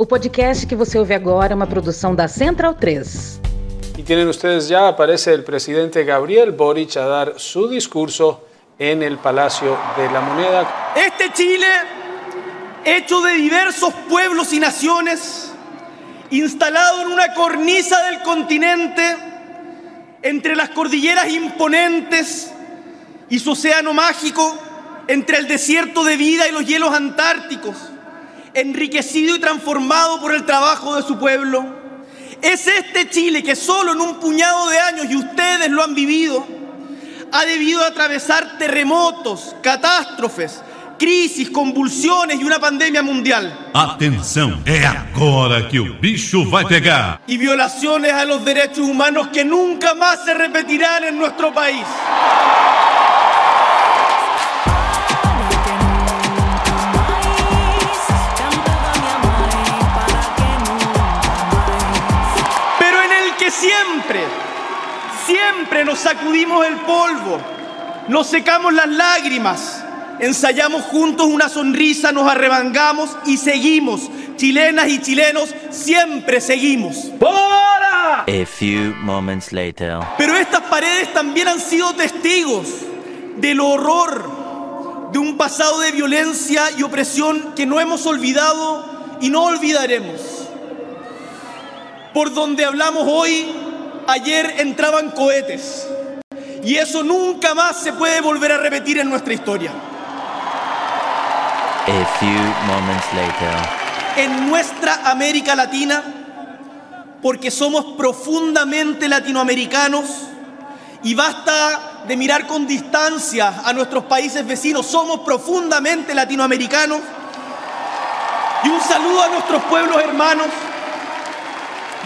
O podcast que você ouve agora é uma produção da Central 3. Y tienen ustedes ya, aparece el presidente Gabriel Boric a dar su discurso en el Palacio de la Moneda. Este Chile, hecho de diversos pueblos y naciones, instalado en una cornisa del continente, entre las cordilleras imponentes y su océano mágico, entre el desierto de vida y los hielos antárticos, enriquecido y transformado por el trabajo de su pueblo. Es este Chile que solo en un puñado de años, y ustedes lo han vivido, ha debido atravesar terremotos, catástrofes, crisis, convulsiones y una pandemia mundial. Atenção, é agora que o bicho vai pegar. Y violaciones a los derechos humanos que nunca más se repetirán en nuestro país. Siempre, siempre nos sacudimos el polvo, nos secamos las lágrimas, ensayamos juntos una sonrisa, nos arremangamos y seguimos. Chilenas y chilenos, siempre seguimos. ¡Bora! A few moments later. Pero estas paredes también han sido testigos del horror de un pasado de violencia y opresión que no hemos olvidado y no olvidaremos. Por donde hablamos hoy, ayer entraban cohetes. Y eso nunca más se puede volver a repetir en nuestra historia. A few moments later. En nuestra América Latina, porque somos profundamente latinoamericanos y basta de mirar con distancia a nuestros países vecinos, somos profundamente latinoamericanos. Y un saludo a nuestros pueblos hermanos.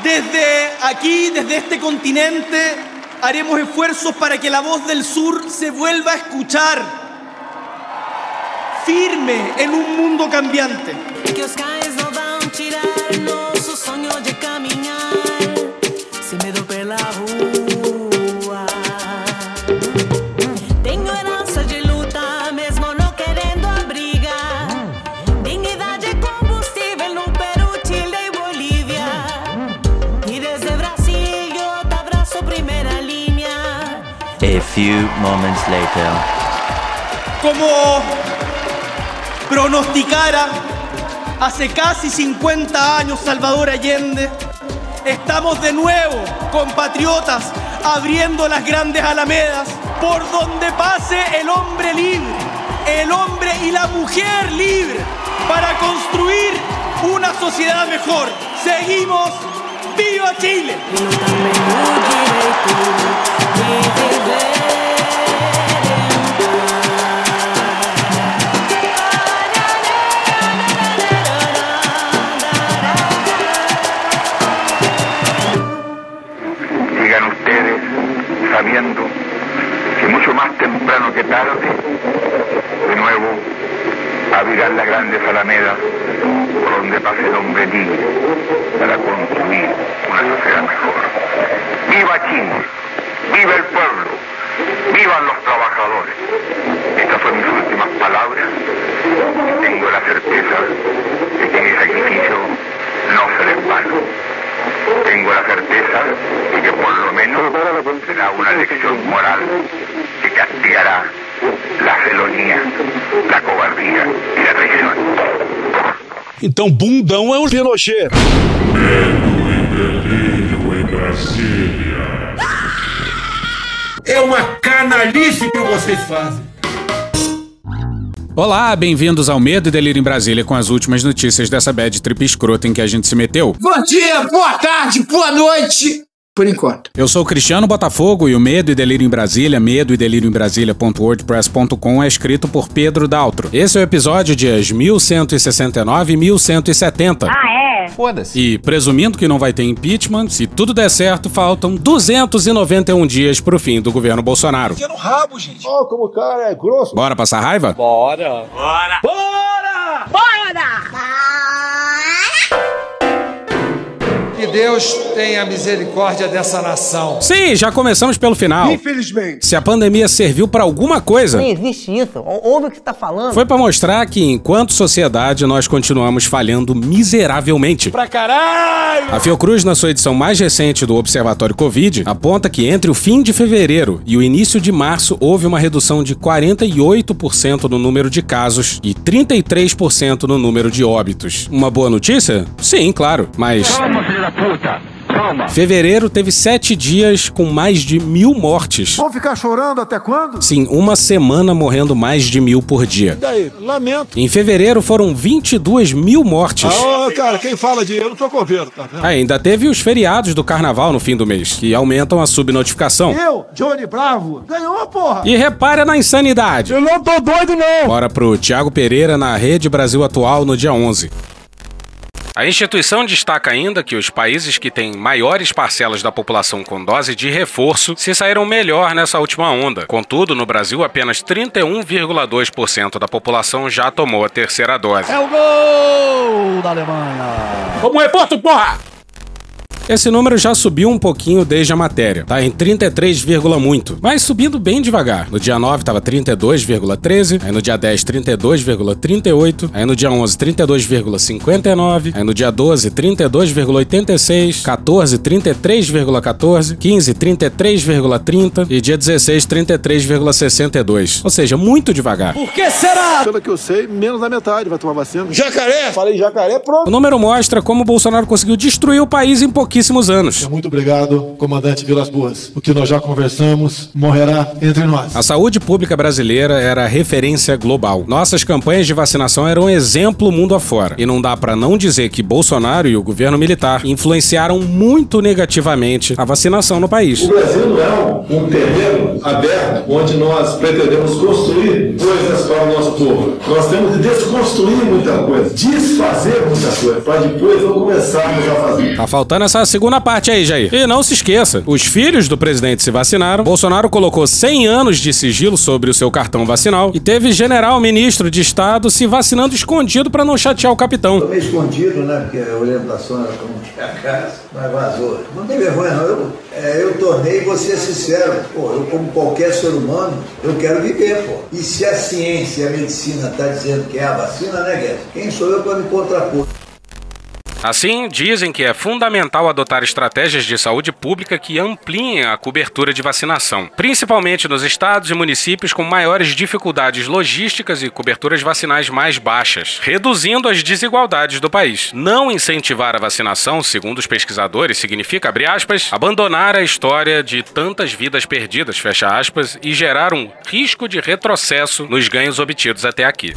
Desde aquí, desde este continente, haremos esfuerzos para que la voz del sur se vuelva a escuchar, firme en un mundo cambiante. Moments later. como pronosticara hace casi 50 años Salvador Allende, estamos de nuevo, compatriotas, abriendo las grandes alamedas por donde pase el hombre libre, el hombre y la mujer libre, para construir una sociedad mejor. Seguimos, ¡viva Chile! De nuevo, abrirán las grandes alamedas por donde pase hombre libre para construir una sociedad mejor. ¡Viva Chile! ¡Viva el pueblo! ¡Vivan los trabajadores! Estas son mis últimas palabras y tengo la certeza de que mi sacrificio no será en vano. Tengo la certeza de que por lo menos será una lección moral que castigará la felonía, la cobardía y la traición. Então, bundão é o Pinochet. É uma canalice que vocês fazem. Olá, bem-vindos ao Medo e Delírio em Brasília com as últimas notícias dessa bad trip escrota em que a gente se meteu. Bom dia, boa tarde, boa noite. Por enquanto. Eu sou o Cristiano Botafogo e o Medo e Delírio em Brasília, medo e delírio em Brasília.wordpress.com é escrito por Pedro Daltro. Esse é o episódio dias 1169 e 1170. Ah, é? Foda-se. E presumindo que não vai ter impeachment, se tudo der certo, faltam 291 dias pro fim do governo Bolsonaro. no rabo, gente. Ó, como o cara é grosso. Bora passar raiva? Bora. ¡Bora! Bora! Que Deus tenha misericórdia dessa nação. Sim, já começamos pelo final. Infelizmente. Se a pandemia serviu pra alguma coisa, Nem existe isso. Ou- Ouve o que você tá falando. foi pra mostrar que enquanto sociedade nós continuamos falhando miseravelmente. Pra caralho! A Fiocruz, na sua edição mais recente do Observatório Covid, aponta que entre o fim de fevereiro e o início de março houve uma redução de 48% no número de casos e 33% no número de óbitos. Uma boa notícia? Sim, claro, mas. Da puta! Toma! Fevereiro teve sete dias com mais de mil mortes. Vão ficar chorando até quando? Sim, uma semana morrendo mais de mil por dia. Daí, lamento. Em fevereiro foram 22 mil mortes. Ah, ô, cara, quem fala de eu não tô com medo, tá vendo? Ainda teve os feriados do carnaval no fim do mês, que aumentam a subnotificação. Eu, Johnny Bravo, ganhou, porra. E repara na insanidade. Eu não tô doido, não. Bora pro Thiago Pereira na Rede Brasil Atual no dia 11. A instituição destaca ainda que os países que têm maiores parcelas da população com dose de reforço se saíram melhor nessa última onda. Contudo, no Brasil, apenas 31,2% da população já tomou a terceira dose. É o gol da Alemanha. Como repórter, porra! Esse número já subiu um pouquinho desde a matéria, tá em 33, vírgula muito, mas subindo bem devagar. No dia 9 tava 32,13, aí no dia 10 32,38, aí no dia 11 32,59, aí no dia 12 32,86, 14 33,14, 15 33,30 e dia 16 33,62. Ou seja, muito devagar. Por que será? Pelo que eu sei, menos da metade vai tomar vacina. Jacaré! Falei jacaré, pronto. O número mostra como o Bolsonaro conseguiu destruir o país em pouquíssimos anos. Muito obrigado, comandante Vilas Boas. O que nós já conversamos morrerá entre nós. A saúde pública brasileira era referência global. Nossas campanhas de vacinação eram um exemplo mundo afora. E não dá pra não dizer que Bolsonaro e o governo militar influenciaram muito negativamente a vacinação no país. O Brasil não é um terreno aberto onde nós pretendemos construir coisas para o nosso povo. Nós temos de desconstruir muita coisa, desfazer muita coisa, para depois não começarmos a fazer. Tá faltando essa segunda parte aí, Jair. E não se esqueça, os filhos do presidente se vacinaram, Bolsonaro colocou 100 anos de sigilo sobre o seu cartão vacinal e teve general ministro de Estado se vacinando escondido pra não chatear o capitão. Meio escondido, né? Porque a orientação era para não tinha casa, mas vazou. Não tem vergonha, não. Eu, é, eu tornei, vou ser sincero, pô, eu como qualquer ser humano, eu quero viver, pô. E se a ciência e a medicina tá dizendo que é a vacina, né, Guedes? Quem sou eu para me contrapor? Assim, dizem que é fundamental adotar estratégias de saúde pública que ampliem a cobertura de vacinação, principalmente nos estados e municípios com maiores dificuldades logísticas e coberturas vacinais mais baixas, reduzindo as desigualdades do país. Não incentivar a vacinação, segundo os pesquisadores, significa, abre aspas, abandonar a história de tantas vidas perdidas, fecha aspas, e gerar um risco de retrocesso nos ganhos obtidos até aqui.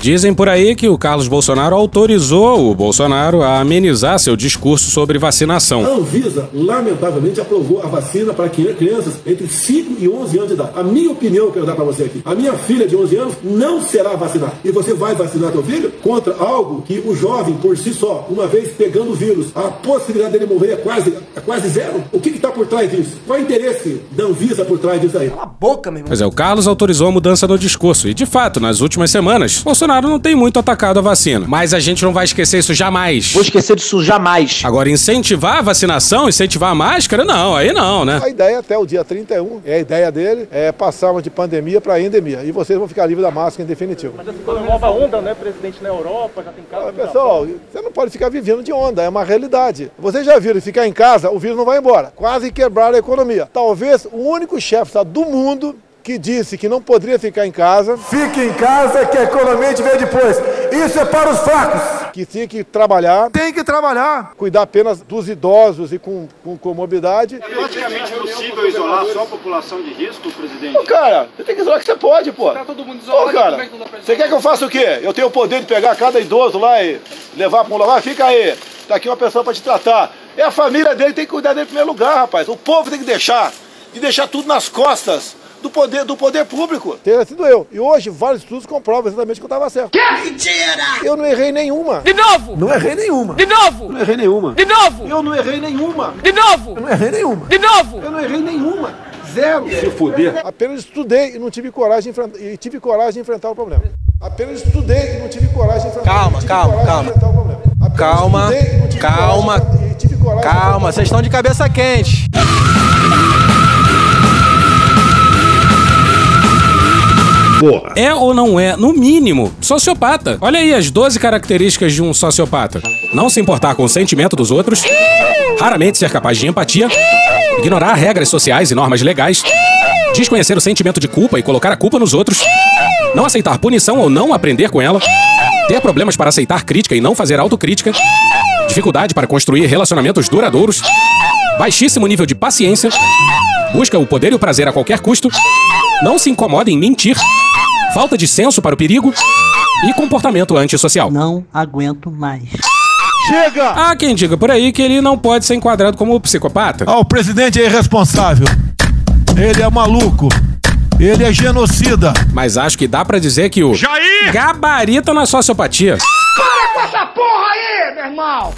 Dizem por aí que o Carlos Bolsonaro autorizou o Bolsonaro a amenizar seu discurso sobre vacinação. A Anvisa, lamentavelmente, aprovou a vacina para que- crianças entre 5 e 11 anos de idade. A minha opinião, eu quero dar para você aqui. A minha filha de 11 anos não será vacinada. E você vai vacinar teu filho contra algo que o jovem, por si só, uma vez pegando o vírus, a possibilidade dele morrer é quase, é quase zero? O que está por trás disso? Qual é o interesse da Anvisa por trás disso aí? Cala a boca, meu irmão. Pois é, o Carlos autorizou a mudança no discurso. E, de fato, nas últimas semanas, Bolsonaro não tem muito atacado a vacina. Mas a gente não vai esquecer isso jamais. Vou esquecer disso jamais. Agora, incentivar a vacinação, incentivar a máscara, não, aí não, né? A ideia até o dia 31, é a ideia dele, é passarmos de pandemia para endemia. E vocês vão ficar livres da máscara em definitivo. Mas essa uma nova onda, né? Presidente na Europa, já tem casos. Pessoal, você não pode ficar vivendo de onda, é uma realidade. Vocês já viram, ficar em casa, o vírus não vai embora. Quase quebraram a economia. Talvez o único chefe do mundo que disse que não poderia ficar em casa. Fique em casa que a economia te vê depois. Isso é para os fracos. Que tinha que trabalhar. Tem que trabalhar. Cuidar apenas dos idosos e com, com comorbidade. É praticamente possível isolar só a população de risco, presidente? Ô, cara, você tem que isolar que você pode, pô. Tá todo mundo isolado, cara, como é você quer que eu faça o quê? Eu tenho o poder de pegar cada idoso lá e levar para um lugar? Fica aí. Tá aqui uma pessoa para te tratar. É a família dele, tem que cuidar dele em primeiro lugar, rapaz. O povo tem que deixar. E deixar tudo nas costas do poder, do poder público. Teria sido eu. E hoje vários estudos comprovam exatamente que eu estava certo. Que mentira! Eu não errei nenhuma. De novo! Não errei nenhuma. De novo! Não errei nenhuma. De novo! Eu não errei nenhuma. De novo! Eu não errei nenhuma. De novo! Eu não errei nenhuma. Zero. Se fuder. Apenas estudei e não tive coragem de enfrentar, e tive coragem de enfrentar o problema. Apenas estudei e não tive coragem de enfrentar, Calma, tive calma, coragem de calma. enfrentar o problema. Calma, estudei e não tive calma, de- e tive Calma, vocês estão de cabeça quente. Porra. É ou não é, no mínimo, sociopata? Olha aí as 12 características de um sociopata: não se importar com o sentimento dos outros, raramente ser capaz de empatia, ignorar regras sociais e normas legais, desconhecer o sentimento de culpa e colocar a culpa nos outros, não aceitar punição ou não aprender com ela, ter problemas para aceitar crítica e não fazer autocrítica, dificuldade para construir relacionamentos duradouros, baixíssimo nível de paciência, busca o poder e o prazer a qualquer custo, não se incomoda em mentir, falta de senso para o perigo e comportamento antissocial. Não aguento mais. Chega! Há quem diga por aí que ele não pode ser enquadrado como psicopata. Ah, o presidente é irresponsável. Ele é maluco. Ele é genocida. Mas acho que dá pra dizer que o Jair! gabarita na sociopatia. Para com essa porra aí, meu irmão!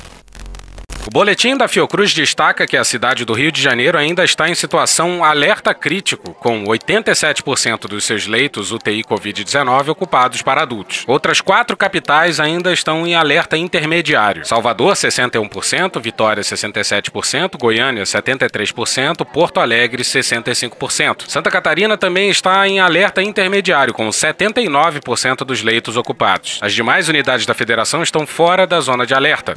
Boletim da Fiocruz destaca que a cidade do Rio de Janeiro ainda está em situação alerta crítico, com 87% dos seus leitos UTI Covid-19 ocupados para adultos. Outras quatro capitais ainda estão em alerta intermediário: Salvador, 61%, Vitória, 67%, Goiânia, 73%, Porto Alegre, 65%. Santa Catarina também está em alerta intermediário, com 79% dos leitos ocupados. As demais unidades da federação estão fora da zona de alerta.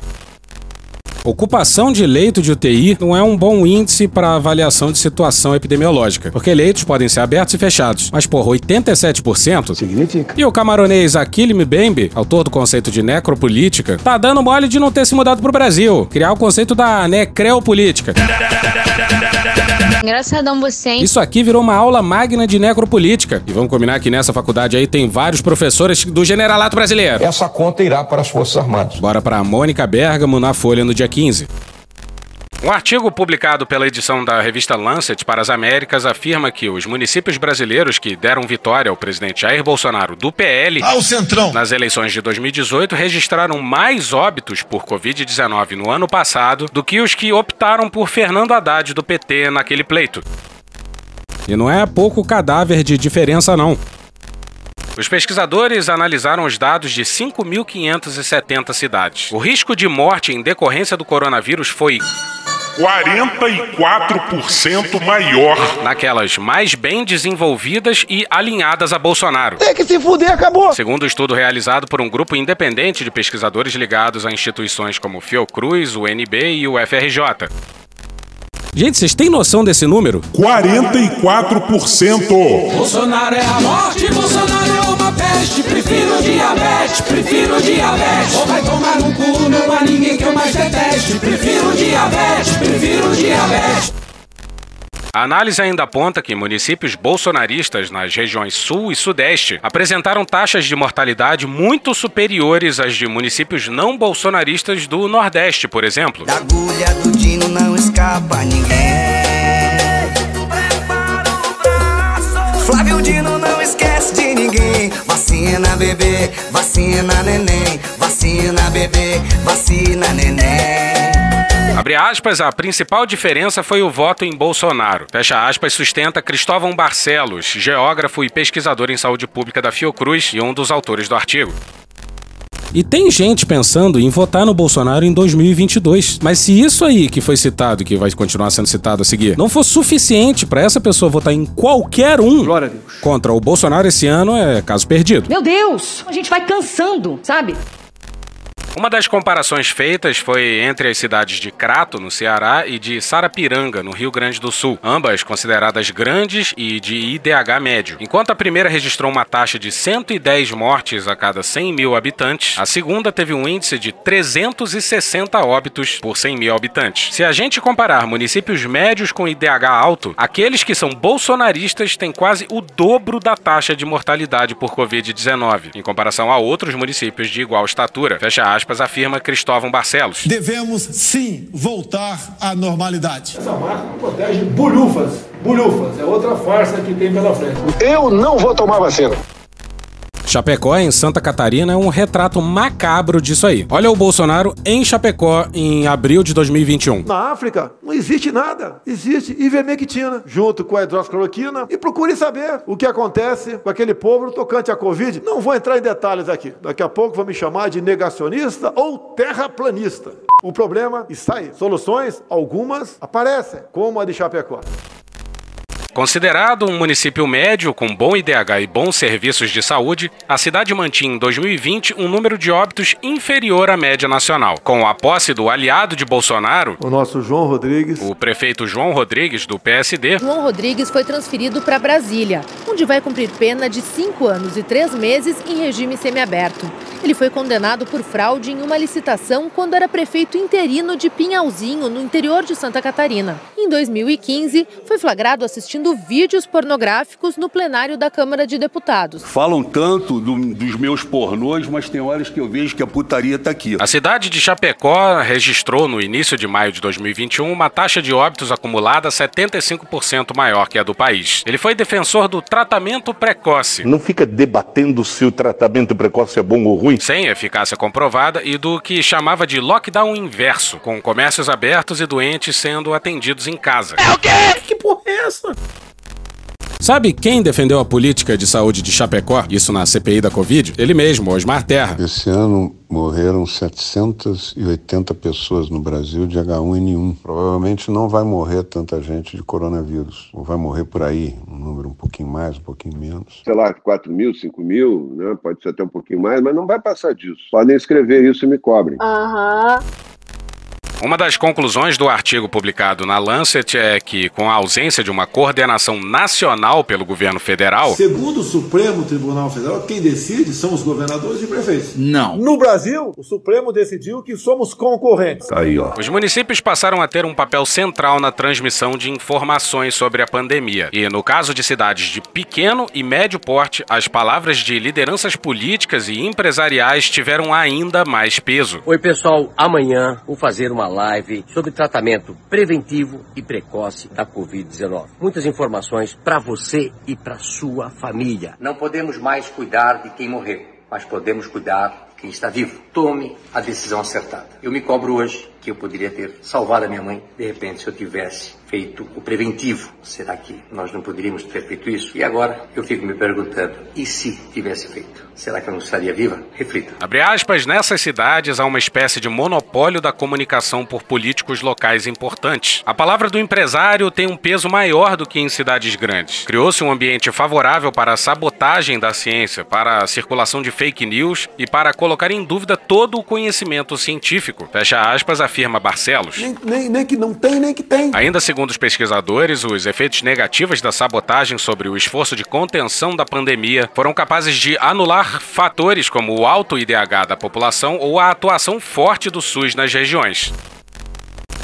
Ocupação de leito de UTI não é um bom índice para avaliação de situação epidemiológica, porque leitos podem ser abertos e fechados. Mas, porra, 87%? Significa. E o camaronês Aquile Mbembe, autor do conceito de necropolítica, tá dando mole de não ter se mudado pro Brasil, criar o conceito da necreopolítica. Engraçadão você, hein? Isso aqui virou uma aula magna de necropolítica. E vamos combinar que nessa faculdade aí tem vários professores do generalato brasileiro. Essa conta irá para as Forças Armadas. Bora pra Mônica Bergamo na Folha no dia 15. Um artigo publicado pela edição da revista Lancet para as Américas afirma que os municípios brasileiros que deram vitória ao presidente Jair Bolsonaro do PL Ao Centrão. nas eleições de 2018 registraram mais óbitos por Covid-19 no ano passado do que os que optaram por Fernando Haddad do PT naquele pleito. E não é pouco cadáver de diferença, não. Os pesquisadores analisaram os dados de 5.570 cidades. O risco de morte em decorrência do coronavírus foi 44% maior. naquelas mais bem desenvolvidas e alinhadas a Bolsonaro. Tem que se fuder, acabou. Segundo o estudo realizado por um grupo independente de pesquisadores ligados a instituições como Fiocruz, o NB e o FRJ. Gente, vocês têm noção desse número? 44%. Bolsonaro é a morte, Bolsonaro peste. Prefiro diabetes, prefiro diabetes. Ou vai tomar no cu, não há ninguém que eu mais deteste. Prefiro diabetes, prefiro diabetes. A análise ainda aponta que municípios bolsonaristas nas regiões Sul e Sudeste apresentaram taxas de mortalidade muito superiores às de municípios não bolsonaristas do Nordeste, por exemplo. Da agulha do Dino não escapa ninguém. Vacina bebê, vacina neném. Vacina bebê, vacina neném. Abre aspas, a principal diferença foi o voto em Bolsonaro. Fecha aspas, sustenta Cristóvão Barcelos, geógrafo e pesquisador em saúde pública da Fiocruz e um dos autores do artigo. E tem gente pensando em votar no Bolsonaro em 2022. Mas se isso aí que foi citado, que vai continuar sendo citado a seguir, não for suficiente para essa pessoa votar em qualquer um contra o Bolsonaro esse ano, é caso perdido. Meu Deus, a gente vai cansando, sabe? Uma das comparações feitas foi entre as cidades de Crato, no Ceará, e de Sarapiranga, no Rio Grande do Sul, ambas consideradas grandes e de IDH médio. Enquanto a primeira registrou uma taxa de 110 mortes a cada 100 mil habitantes, a segunda teve um índice de 360 óbitos por 100 mil habitantes. Se a gente comparar municípios médios com IDH alto, aqueles que são bolsonaristas têm quase o dobro da taxa de mortalidade por Covid-19, em comparação a outros municípios de igual estatura. Fecha aspas, afirma Cristóvão Barcelos. Devemos sim voltar à normalidade. Essa marca protege bulhufas. Bulhufas. É outra farsa que tem pela frente. Eu não vou tomar vacina. Chapecó, em Santa Catarina, é um retrato macabro disso aí. Olha o Bolsonaro em Chapecó em abril de 2021. Na África não existe nada. Existe ivermectina junto com a hidroxicloroquina e procure saber o que acontece com aquele povo tocante à Covid. Não vou entrar em detalhes aqui. Daqui a pouco vou me chamar de negacionista ou terraplanista. O problema está aí. Soluções, algumas aparecem, como a de Chapecó. Considerado um município médio com bom IDH e bons serviços de saúde, a cidade mantinha em 2020 um número de óbitos inferior à média nacional. Com a posse do aliado de Bolsonaro, o nosso João Rodrigues, o prefeito João Rodrigues, do PSD, João Rodrigues foi transferido para Brasília, onde vai cumprir pena de cinco anos e três meses em regime semiaberto. Ele foi condenado por fraude em uma licitação quando era prefeito interino de Pinhalzinho, no interior de Santa Catarina. Em 2015, foi flagrado assistindo vídeos pornográficos no plenário da Câmara de Deputados. Falam tanto do, dos meus pornôs, mas tem horas que eu vejo que a putaria tá aqui. A cidade de Chapecó registrou no início de maio de 2021 uma taxa de óbitos acumulada 75% maior que a do país. Ele foi defensor do tratamento precoce. Não fica debatendo se o tratamento precoce é bom ou ruim. Sem eficácia comprovada e do que chamava de lockdown inverso, com comércios abertos e doentes sendo atendidos em casa. É o quê? Que porra é essa? Sabe quem defendeu a política de saúde de Chapecó? Isso na CPI da Covid? Ele mesmo, Osmar Terra. Esse ano morreram 780 pessoas no Brasil de H1N1. Provavelmente não vai morrer tanta gente de coronavírus. Ou vai morrer por aí, um número um pouquinho mais, um pouquinho menos. Sei lá, 4 mil, 5 mil, né? pode ser até um pouquinho mais, mas não vai passar disso. Podem escrever isso e me cobrem. Aham. Uma das conclusões do artigo publicado na Lancet é que, com a ausência de uma coordenação nacional pelo governo federal. Segundo o Supremo Tribunal Federal, quem decide são os governadores e prefeitos. Não. No Brasil, o Supremo decidiu que somos concorrentes. Aí, ó. Os municípios passaram a ter um papel central na transmissão de informações sobre a pandemia. E, no caso de cidades de pequeno e médio porte, as palavras de lideranças políticas e empresariais tiveram ainda mais peso. Oi, pessoal. Amanhã vou fazer uma live sobre tratamento preventivo e precoce da Covid-19. Muitas informações para você e para sua família. Não podemos mais cuidar de quem morreu, mas podemos cuidar de quem está vivo. Tome a decisão acertada. Eu me cobro hoje que eu poderia ter salvado a minha mãe, de repente, se eu tivesse feito o preventivo. Será que nós não poderíamos ter feito isso? E agora eu fico me perguntando, e se tivesse feito? Será que eu não estaria viva? Reflita. Abre aspas, nessas cidades há uma espécie de monopólio da comunicação por políticos locais importantes. A palavra do empresário tem um peso maior do que em cidades grandes. Criou-se um ambiente favorável para a sabotagem da ciência, para a circulação de fake news e para colocar em dúvida todo o conhecimento científico. Fecha aspas, afirma Barcelos. Nem, nem, nem que não tem, nem que tem. Ainda segundo os pesquisadores, os efeitos negativos da sabotagem sobre o esforço de contenção da pandemia foram capazes de anular fatores como o alto IDH da população ou a atuação forte do SUS nas regiões.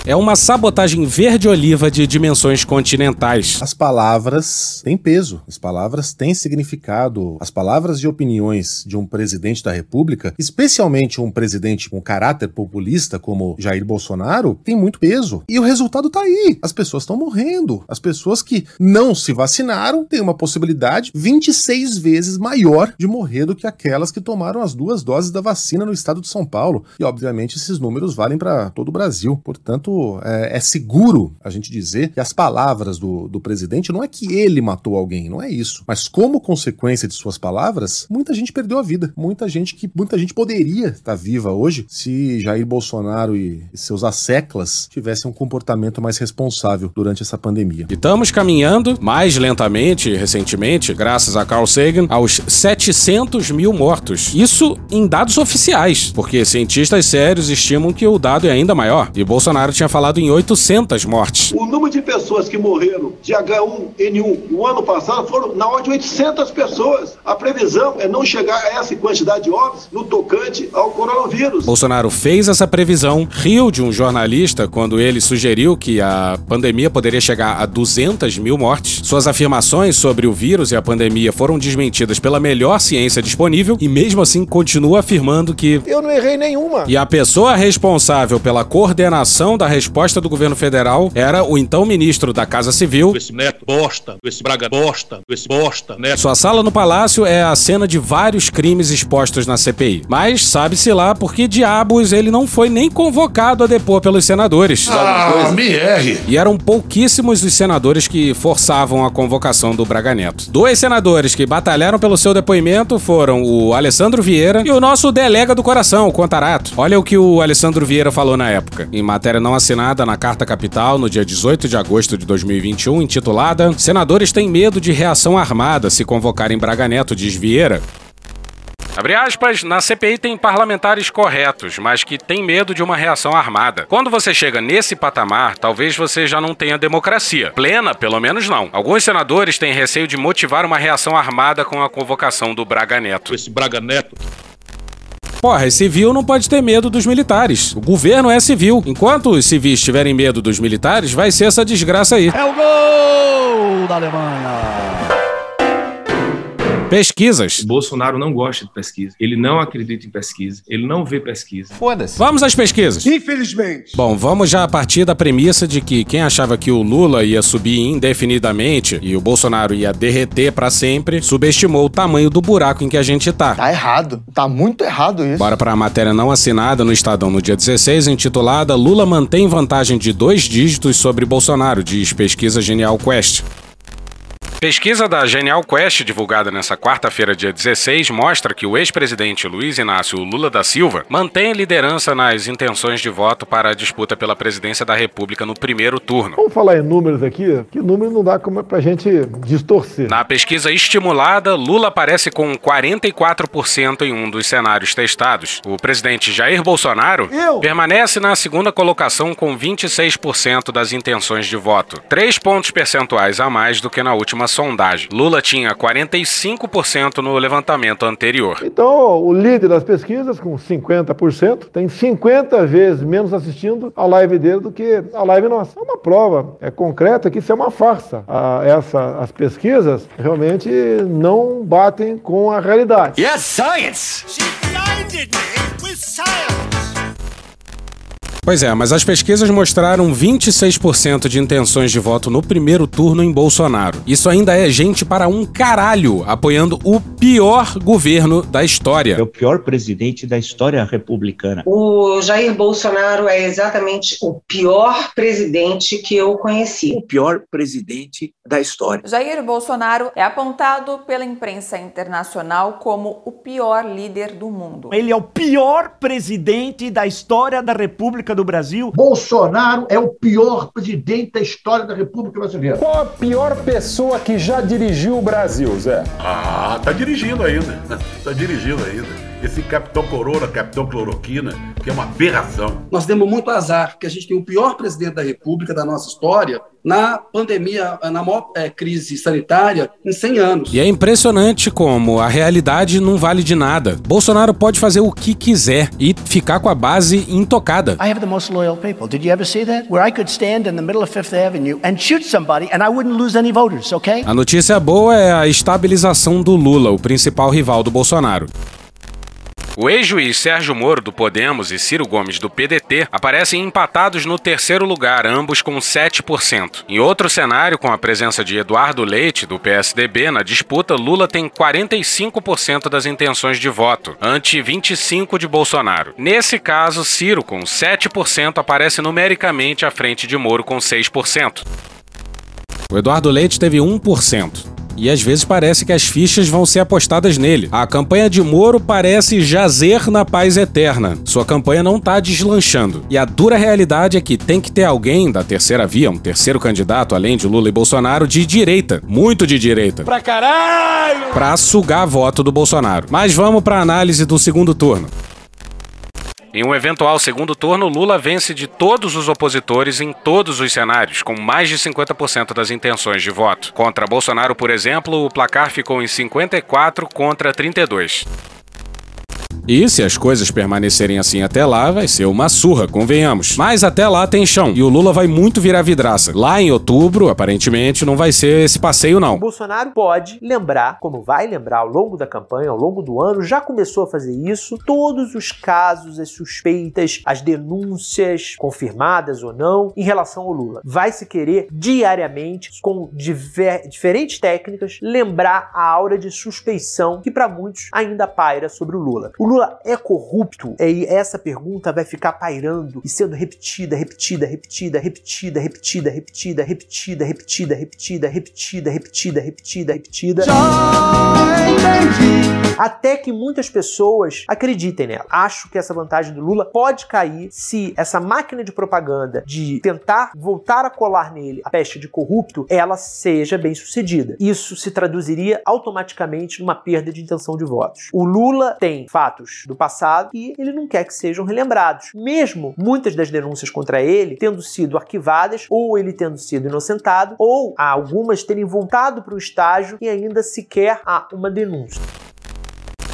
É uma sabotagem verde-oliva de dimensões continentais. As palavras têm peso, as palavras têm significado. As palavras e opiniões de um presidente da República, especialmente um presidente com caráter populista como Jair Bolsonaro, tem muito peso. E o resultado tá aí. As pessoas estão morrendo. As pessoas que não se vacinaram têm uma possibilidade 26 vezes maior de morrer do que aquelas que tomaram as duas doses da vacina no estado de São Paulo. E, obviamente, esses números valem para todo o Brasil. Portanto, é, é, seguro a gente dizer que as palavras do, do presidente não é que ele matou alguém, não é isso. Mas como consequência de suas palavras, muita gente perdeu a vida. Muita gente que muita gente poderia estar viva hoje se Jair Bolsonaro e, seus asseclas tivessem um comportamento mais responsável durante essa pandemia. E estamos caminhando mais lentamente, recentemente, graças a Carl Sagan, aos 700 mil mortos. Isso em dados oficiais, porque cientistas sérios estimam que o dado é ainda maior. E Bolsonaro tinha falado em 800 mortes. O número de pessoas que morreram de H1N1 no ano passado foram na ordem de 800 pessoas. A previsão é não chegar a essa quantidade de óbitos no tocante ao coronavírus. Bolsonaro fez essa previsão, riu de um jornalista quando ele sugeriu que a pandemia poderia chegar a 200 mil mortes. Suas afirmações sobre o vírus e a pandemia foram desmentidas pela melhor ciência disponível e mesmo assim continua afirmando que Eu não errei nenhuma. e a pessoa responsável pela coordenação da resposta do governo federal era o então ministro da Casa Civil. Esse neto bosta, esse braga bosta, esse bosta, neto. Sua sala no palácio é a cena de vários crimes expostos na CPI. Mas sabe-se lá por que diabos ele não foi nem convocado a depor pelos senadores. Ah, me erre. E eram pouquíssimos os senadores que forçavam a convocação do Braga Neto. Dois senadores que batalharam pelo seu depoimento foram o Alessandro Vieira e o nosso delega do coração, o Contarato. Olha o que o Alessandro Vieira falou na época. Em matéria não assinada na Carta Capital, no dia 18 de agosto de 2021, intitulada Senadores têm medo de reação armada se convocarem Braga Neto, diz Vieira. Abre aspas, na CPI tem parlamentares corretos, mas que têm medo de uma reação armada. Quando você chega nesse patamar, talvez você já não tenha democracia. Plena, pelo menos não. Alguns senadores têm receio de motivar uma reação armada com a convocação do Braga Neto. Esse Braga Neto. Porra, civil não pode ter medo dos militares. O governo é civil. Enquanto os civis tiverem medo dos militares, vai ser essa desgraça aí. É o gol da Alemanha. Pesquisas. Bolsonaro não gosta de pesquisa. Ele não acredita em pesquisa. Ele não vê pesquisa. Foda-se. Vamos às pesquisas. Infelizmente. Bom, vamos já a partir da premissa de que quem achava que o Lula ia subir indefinidamente e o Bolsonaro ia derreter pra sempre, subestimou o tamanho do buraco em que a gente tá. Tá errado. Tá muito errado isso. Bora pra matéria não assinada no Estadão no dia 16, intitulada Lula mantém vantagem de dois dígitos sobre Bolsonaro, diz pesquisa Genial Quest. Pesquisa da Genial Quest, divulgada nessa quarta-feira, dia 16, mostra que o ex-presidente Luiz Inácio Lula da Silva mantém liderança nas intenções de voto para a disputa pela presidência da República no primeiro turno. Vamos falar em números aqui, que número não dá como pra gente distorcer. Na pesquisa estimulada, Lula aparece com 44% em um dos cenários testados. O presidente Jair Bolsonaro Eu? permanece na segunda colocação com 26% das intenções de voto, três pontos percentuais a mais do que na última sondagem. Lula tinha 45% no levantamento anterior. Então, o líder das pesquisas, com 50%, tem 50 vezes menos assistindo a live dele do que a live nossa. É uma prova, é concreta que isso é uma farsa. Ah, essa, as pesquisas realmente não batem com a realidade. Yes, science. She blinded me with science. Pois é, mas as pesquisas mostraram 26% de intenções de voto no primeiro turno em Bolsonaro. Isso ainda é gente para um caralho apoiando o pior governo da história. É o pior presidente da história republicana. O Jair Bolsonaro é exatamente o pior presidente que eu conheci. O pior presidente da história. Jair Bolsonaro é apontado pela imprensa internacional como o pior líder do mundo. Ele é o pior presidente da história da República do Brasil. Bolsonaro é o pior presidente da história da República Brasileira. Qual a pior pessoa que já dirigiu o Brasil, Zé? Ah, tá dirigindo ainda. Tá dirigindo ainda. Esse Capitão Corona, Capitão Cloroquina, que é uma aberração. Nós demos muito azar, porque a gente tem o pior presidente da República da nossa história na pandemia, na maior é, crise sanitária em 100 anos. E é impressionante como a realidade não vale de nada. Bolsonaro pode fazer o que quiser e ficar com a base intocada. I have the most loyal people. Did you ever see that? Where I could stand in the middle of Fifth Avenue and shoot somebody and I wouldn't lose any voters, okay? A notícia boa é a estabilização do Lula, o principal rival do Bolsonaro. O ex-juiz Sérgio Moro, do Podemos, e Ciro Gomes, do PDT, aparecem empatados no terceiro lugar, ambos com 7%. Em outro cenário, com a presença de Eduardo Leite, do PSDB, na disputa, Lula tem 45% das intenções de voto, ante 25% de Bolsonaro. Nesse caso, Ciro, com 7%, aparece numericamente à frente de Moro, com 6%. O Eduardo Leite teve 1%. E às vezes parece que as fichas vão ser apostadas nele. A campanha de Moro parece jazer na paz eterna. Sua campanha não tá deslanchando. E a dura realidade é que tem que ter alguém da terceira via, um terceiro candidato, além de Lula e Bolsonaro, de direita. Muito de direita. Pra caralho! Pra sugar voto do Bolsonaro. Mas vamos pra análise do segundo turno. Em um eventual segundo turno, Lula vence de todos os opositores em todos os cenários, com mais de 50% das intenções de voto. Contra Bolsonaro, por exemplo, o placar ficou em 54 contra 32. E se as coisas permanecerem assim até lá, vai ser uma surra, convenhamos. Mas até lá tem chão. E o Lula vai muito virar vidraça. Lá em outubro, aparentemente, não vai ser esse passeio, não. O Bolsonaro pode lembrar, como vai lembrar ao longo da campanha, ao longo do ano, já começou a fazer isso, todos os casos, as suspeitas, as denúncias, confirmadas ou não, em relação ao Lula. Vai se querer diariamente, com diver, diferentes técnicas, lembrar a aura de suspeição que para muitos ainda paira sobre o Lula. O Lula é corrupto? E essa pergunta vai ficar pairando e sendo repetida, repetida, repetida, repetida, repetida, repetida, repetida, repetida, repetida, repetida, repetida, repetida, repetida. Até que muitas pessoas acreditem nela. Acho que essa vantagem do Lula pode cair se essa máquina de propaganda de tentar voltar a colar nele a peste de corrupto, ela seja bem sucedida. Isso se traduziria automaticamente numa perda de intenção de votos. O Lula tem fatos do passado e ele não quer que sejam relembrados. Mesmo muitas das denúncias contra ele tendo sido arquivadas, ou ele tendo sido inocentado, ou algumas terem voltado para o estágio e ainda sequer há uma denúncia.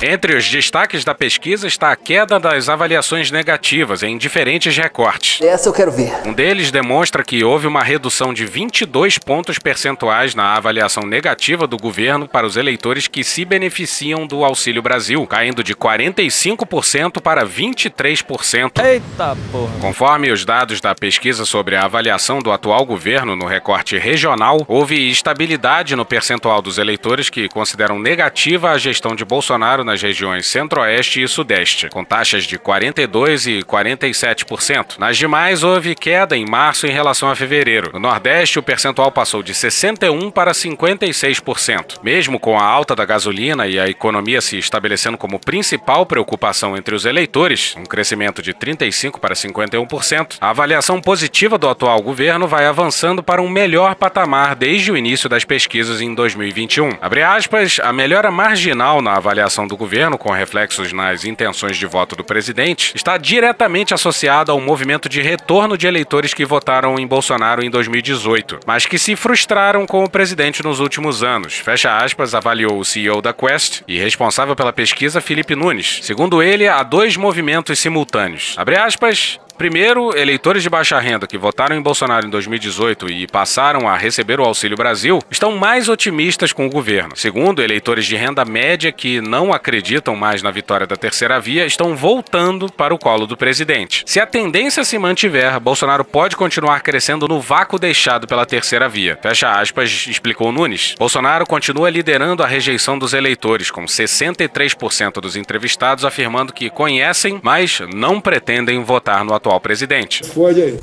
Entre os destaques da pesquisa está a queda das avaliações negativas em diferentes recortes. Essa eu quero ver. Um deles demonstra que houve uma redução de 22 pontos percentuais na avaliação negativa do governo para os eleitores que se beneficiam do Auxílio Brasil, caindo de 45% para 23%. Eita porra! Conforme os dados da pesquisa sobre a avaliação do atual governo no recorte regional, houve estabilidade no percentual dos eleitores que consideram negativa a gestão de Bolsonaro nas regiões Centro-Oeste e Sudeste, com taxas de 42% e 47%. Nas demais, houve queda em março em relação a fevereiro. No Nordeste, o percentual passou de 61% para 56%. Mesmo com a alta da gasolina e a economia se estabelecendo como principal preocupação entre os eleitores, um crescimento de 35% para 51%, a avaliação positiva do atual governo vai avançando para um melhor patamar desde o início das pesquisas em 2021. Abre aspas, a melhora marginal na avaliação do governo, com reflexos nas intenções de voto do presidente, está diretamente associada ao movimento de retorno de eleitores que votaram em Bolsonaro em 2018, mas que se frustraram com o presidente nos últimos anos. Fecha aspas, avaliou o CEO da Quest e responsável pela pesquisa, Felipe Nunes. Segundo ele, há dois movimentos simultâneos. Abre aspas, Primeiro, eleitores de baixa renda que votaram em Bolsonaro em 2018 e passaram a receber o Auxílio Brasil estão mais otimistas com o governo. Segundo, eleitores de renda média que não acreditam mais na vitória da terceira via estão voltando para o colo do presidente. Se a tendência se mantiver, Bolsonaro pode continuar crescendo no vácuo deixado pela terceira via. Fecha aspas, explicou Nunes. Bolsonaro continua liderando a rejeição dos eleitores, com 63% dos entrevistados afirmando que conhecem, mas não pretendem votar no atual presidente. Fode aí.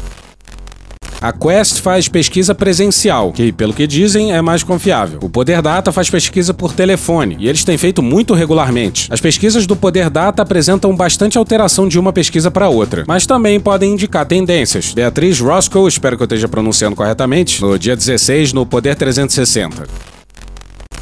A Quest faz pesquisa presencial, que, pelo que dizem, é mais confiável. O Poder Data faz pesquisa por telefone, e eles têm feito muito regularmente. As pesquisas do Poder Data apresentam bastante alteração de uma pesquisa para outra, mas também podem indicar tendências. Beatriz Roscoe, espero que eu esteja pronunciando corretamente, no dia 16 no Poder 360.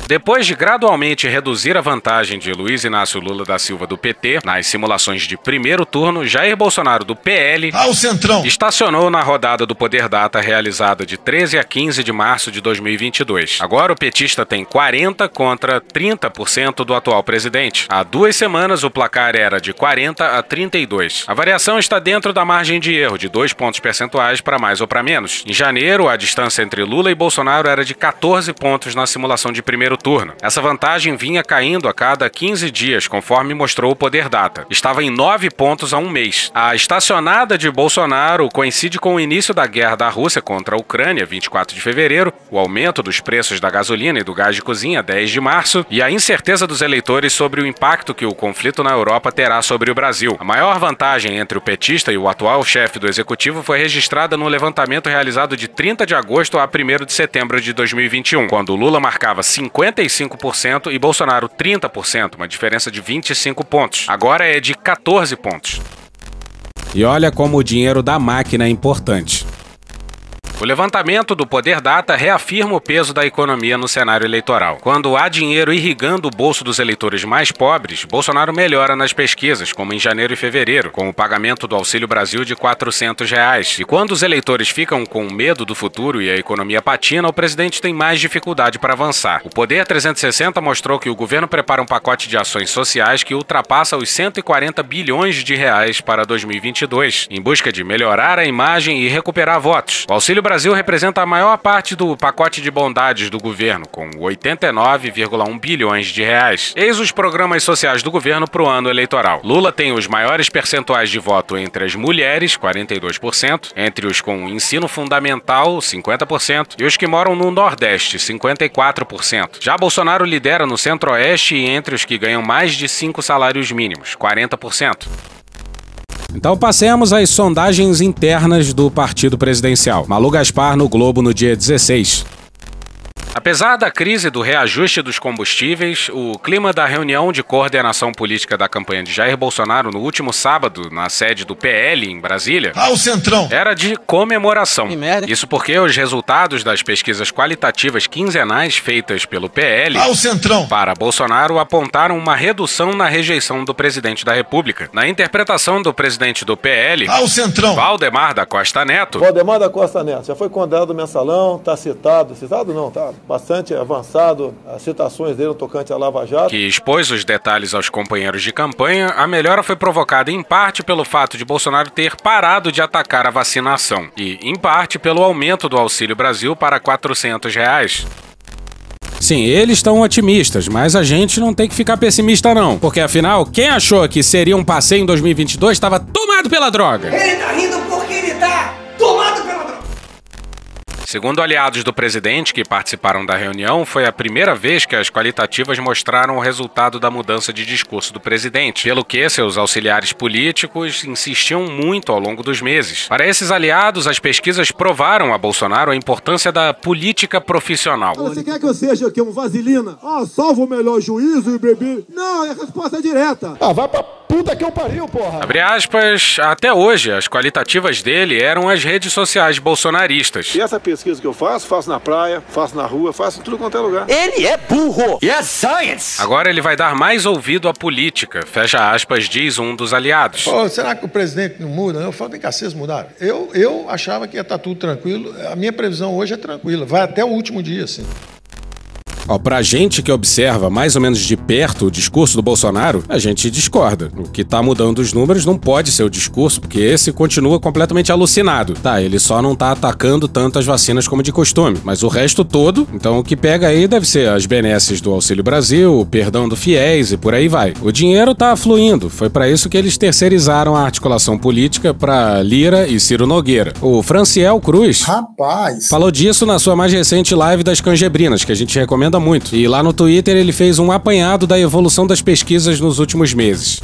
Depois de gradualmente reduzir a vantagem de Luiz Inácio Lula da Silva do PT nas simulações de primeiro turno, Jair Bolsonaro do PL ao centrão estacionou na rodada do Poder Data realizada de 13 a 15 de março de 2022. Agora o petista tem 40 contra 30% do atual presidente. Há duas semanas o placar era de 40 a 32. A variação está dentro da margem de erro de dois pontos percentuais para mais ou para menos. Em janeiro, a distância entre Lula e Bolsonaro era de 14 pontos na simulação de primeiro turno. Essa vantagem vinha caindo a cada 15 dias, conforme mostrou o Poder Data. Estava em 9 pontos há um mês. A estacionada de Bolsonaro coincide com o início da guerra da Rússia contra a Ucrânia, 24 de fevereiro, o aumento dos preços da gasolina e do gás de cozinha, 10 de março, e a incerteza dos eleitores sobre o impacto que o conflito na Europa terá sobre o Brasil. A maior vantagem entre o petista e o atual chefe do executivo foi registrada no levantamento realizado de 30 de agosto a 1 de setembro de 2021, quando Lula marcava 55% e Bolsonaro 30%, uma diferença de 25 pontos. Agora é de 14 pontos. E olha como o dinheiro da máquina é importante. O levantamento do Poder Data reafirma o peso da economia no cenário eleitoral. Quando há dinheiro irrigando o bolso dos eleitores mais pobres, Bolsonaro melhora nas pesquisas, como em janeiro e fevereiro, com o pagamento do Auxílio Brasil de 400 reais. E quando os eleitores ficam com medo do futuro e a economia patina, o presidente tem mais dificuldade para avançar. O Poder 360 mostrou que o governo prepara um pacote de ações sociais que ultrapassa os 140 bilhões de reais para 2022, em busca de melhorar a imagem e recuperar votos. O Auxílio Brasil representa a maior parte do pacote de bondades do governo, com 89,1 bilhões de reais. Eis os programas sociais do governo para o ano eleitoral. Lula tem os maiores percentuais de voto entre as mulheres, 42%, entre os com ensino fundamental, 50%, e os que moram no Nordeste, 54%. Já Bolsonaro lidera no Centro-Oeste e entre os que ganham mais de cinco salários mínimos, 40%. Então passemos às sondagens internas do partido presidencial. Malu Gaspar no Globo no dia 16. Apesar da crise do reajuste dos combustíveis, o clima da reunião de coordenação política da campanha de Jair Bolsonaro no último sábado, na sede do PL em Brasília, Ah, era de comemoração. Isso porque os resultados das pesquisas qualitativas quinzenais feitas pelo PL Ah, para Bolsonaro apontaram uma redução na rejeição do presidente da República. Na interpretação do presidente do PL, Ah! Valdemar da Costa Neto, Valdemar da Costa Neto, já foi condenado no mensalão, está citado, citado não, tá bastante avançado as citações dele no tocante à Lava Jato. que expôs os detalhes aos companheiros de campanha, a melhora foi provocada em parte pelo fato de Bolsonaro ter parado de atacar a vacinação e, em parte, pelo aumento do Auxílio Brasil para 400 reais. Sim, eles estão otimistas, mas a gente não tem que ficar pessimista não, porque afinal, quem achou que seria um passeio em 2022 estava tomado pela droga. Ele tá rindo porque ele tá tomado pela droga. Segundo aliados do presidente que participaram da reunião, foi a primeira vez que as qualitativas mostraram o resultado da mudança de discurso do presidente, pelo que seus auxiliares políticos insistiam muito ao longo dos meses. Para esses aliados, as pesquisas provaram a Bolsonaro a importância da política profissional. Você quer que eu seja aqui um vaselina? Ah, salvo o melhor juízo e beber. Não, é resposta direta. Ah, vai pra puta que eu pariu, porra! Abre aspas, até hoje, as qualitativas dele eram as redes sociais bolsonaristas. E essa pesquisa que eu faço, faço na praia, faço na rua, faço em tudo quanto é lugar. Ele é burro! Yes, science! Agora ele vai dar mais ouvido à política, fecha aspas, diz um dos aliados. Pô, será que o presidente não muda? Eu falo, vem cá, vocês mudaram. Eu, eu achava que ia estar tudo tranquilo. A minha previsão hoje é tranquila. Vai até o último dia, assim. Ó, pra gente que observa mais ou menos de perto o discurso do Bolsonaro, a gente discorda. O que tá mudando os números não pode ser o discurso, porque esse continua completamente alucinado. Tá, ele só não tá atacando tanto as vacinas como de costume, mas o resto todo, então o que pega aí deve ser as benesses do Auxílio Brasil, o perdão do fiéis e por aí vai. O dinheiro tá fluindo, foi para isso que eles terceirizaram a articulação política para Lira e Ciro Nogueira. O Franciel Cruz Rapaz! Falou disso na sua mais recente live das canjebrinas, que a gente recomenda muito. E lá no Twitter ele fez um apanhado da evolução das pesquisas nos últimos meses.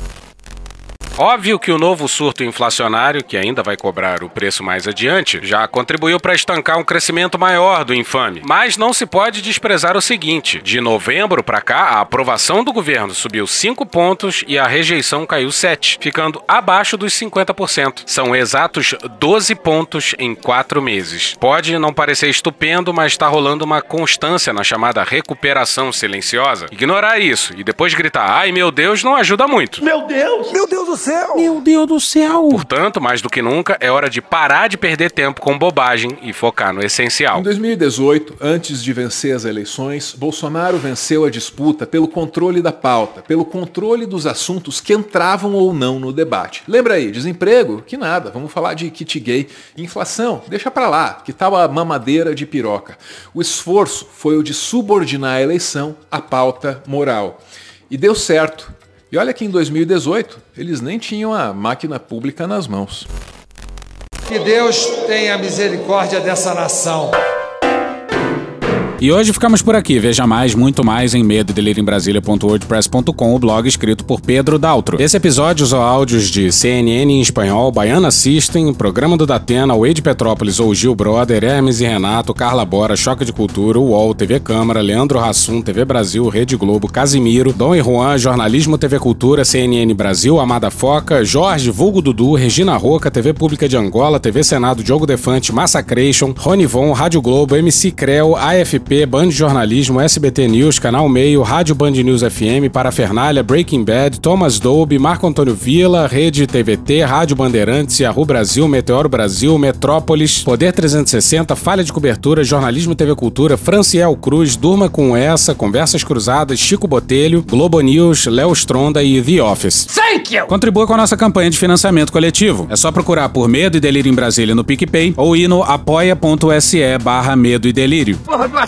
Óbvio que o novo surto inflacionário, que ainda vai cobrar o preço mais adiante, já contribuiu para estancar um crescimento maior do infame. Mas não se pode desprezar o seguinte: de novembro para cá, a aprovação do governo subiu 5 pontos e a rejeição caiu 7, ficando abaixo dos 50%. São exatos 12 pontos em 4 meses. Pode não parecer estupendo, mas está rolando uma constância na chamada recuperação silenciosa. Ignorar isso e depois gritar, ai meu Deus, não ajuda muito. Meu Deus! Meu Deus do céu! Meu Deus do céu! Portanto, mais do que nunca, é hora de parar de perder tempo com bobagem e focar no essencial. Em 2018, antes de vencer as eleições, Bolsonaro venceu a disputa pelo controle da pauta, pelo controle dos assuntos que entravam ou não no debate. Lembra aí, desemprego? Que nada, vamos falar de kit gay. Inflação? Deixa pra lá, que tal a mamadeira de piroca? O esforço foi o de subordinar a eleição à pauta moral. E deu certo. E olha que em 2018 eles nem tinham a máquina pública nas mãos. Que Deus tenha misericórdia dessa nação. E hoje ficamos por aqui. Veja mais, muito mais em medo o blog escrito por Pedro Daltro. Esse episódio usou áudios de CNN em espanhol, Baiana System, Programa do Datena, Wade Petrópolis ou Gil Brother, Hermes e Renato, Carla Bora, Choque de Cultura, UOL, TV Câmara, Leandro Rassum, TV Brasil, Rede Globo, Casimiro, Dom e Juan, Jornalismo TV Cultura, CNN Brasil, Amada Foca, Jorge Vulgo Dudu, Regina Roca, TV Pública de Angola, TV Senado, Diogo Defante, Massacration, Rony Von, Rádio Globo, MC Creu, AFP, Band Jornalismo, SBT News, Canal Meio, Rádio Band News FM, Parafernália, Breaking Bad, Thomas Dolby, Marco Antônio Villa, Rede TVT, Rádio Bandeirantes, Yahoo Brasil, Meteoro Brasil, Metrópolis, Poder 360, Falha de Cobertura, Jornalismo TV Cultura, Franciel Cruz, Durma com Essa, Conversas Cruzadas, Chico Botelho, Globo News, Léo Stronda e The Office. Thank you! Contribua com a nossa campanha de financiamento coletivo. É só procurar por Medo e Delírio em Brasília no PicPay ou ir no apoia.se barra Medo e Delírio. Porra,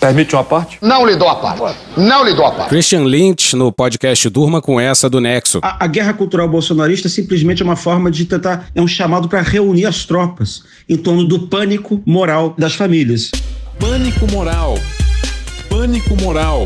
Permite uma parte? Não lhe dou a parte. Não lhe dou a parte. Christian Lynch no podcast Durma com essa do Nexo. A, a guerra cultural bolsonarista simplesmente é uma forma de tentar, é um chamado para reunir as tropas em torno do pânico moral das famílias. Pânico moral. Pânico moral.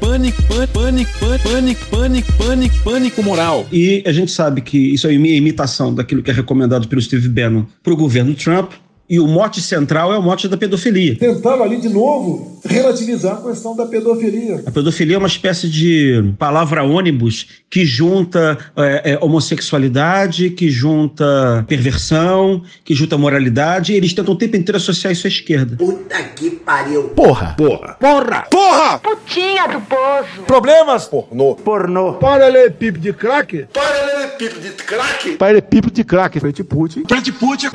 Pânico, pânico, pânico, pânico, pânico, pânico, pânico moral. E a gente sabe que isso é imitação daquilo que é recomendado pelo Steve Bannon para o governo Trump. E o mote central é o mote da pedofilia. Tentaram ali de novo relativizar a questão da pedofilia. A pedofilia é uma espécie de palavra ônibus que junta é, é, homossexualidade, que junta perversão, que junta moralidade. E eles tentam o tempo inteiro associar isso à esquerda. Puta que pariu. Porra! Porra! Porra! Porra! Putinha do poço. Problemas? Pornô. Pornô. Paralelepípedo de crack? Paralelepípedo de crack? Paralelepípedo de crack. Frente Putin. Frente Putin.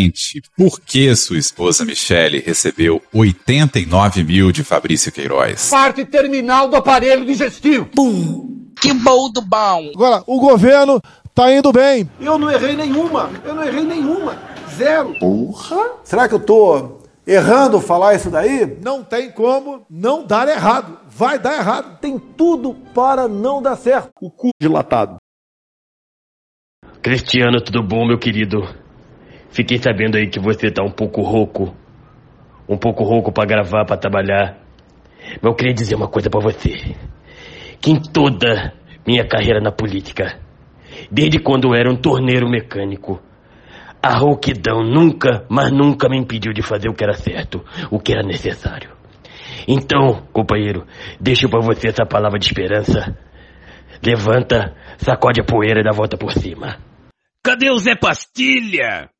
Presidente, por que sua esposa Michele recebeu 89 mil de Fabrício Queiroz? Parte terminal do aparelho digestivo. Pum. Que bom do bom. Agora, o governo tá indo bem. Eu não errei nenhuma. Eu não errei nenhuma. Zero. Porra. Será que eu tô errando falar isso daí? Não tem como não dar errado. Vai dar errado. Tem tudo para não dar certo. O cu dilatado. Cristiano, tudo bom, meu querido? Fiquei sabendo aí que você tá um pouco rouco. Um pouco rouco para gravar, para trabalhar. Mas eu queria dizer uma coisa para você. Que em toda minha carreira na política, desde quando eu era um torneiro mecânico, a rouquidão nunca, mas nunca me impediu de fazer o que era certo, o que era necessário. Então, companheiro, deixo para você essa palavra de esperança. Levanta, sacode a poeira e dá volta por cima. Cadê o Zé Pastilha?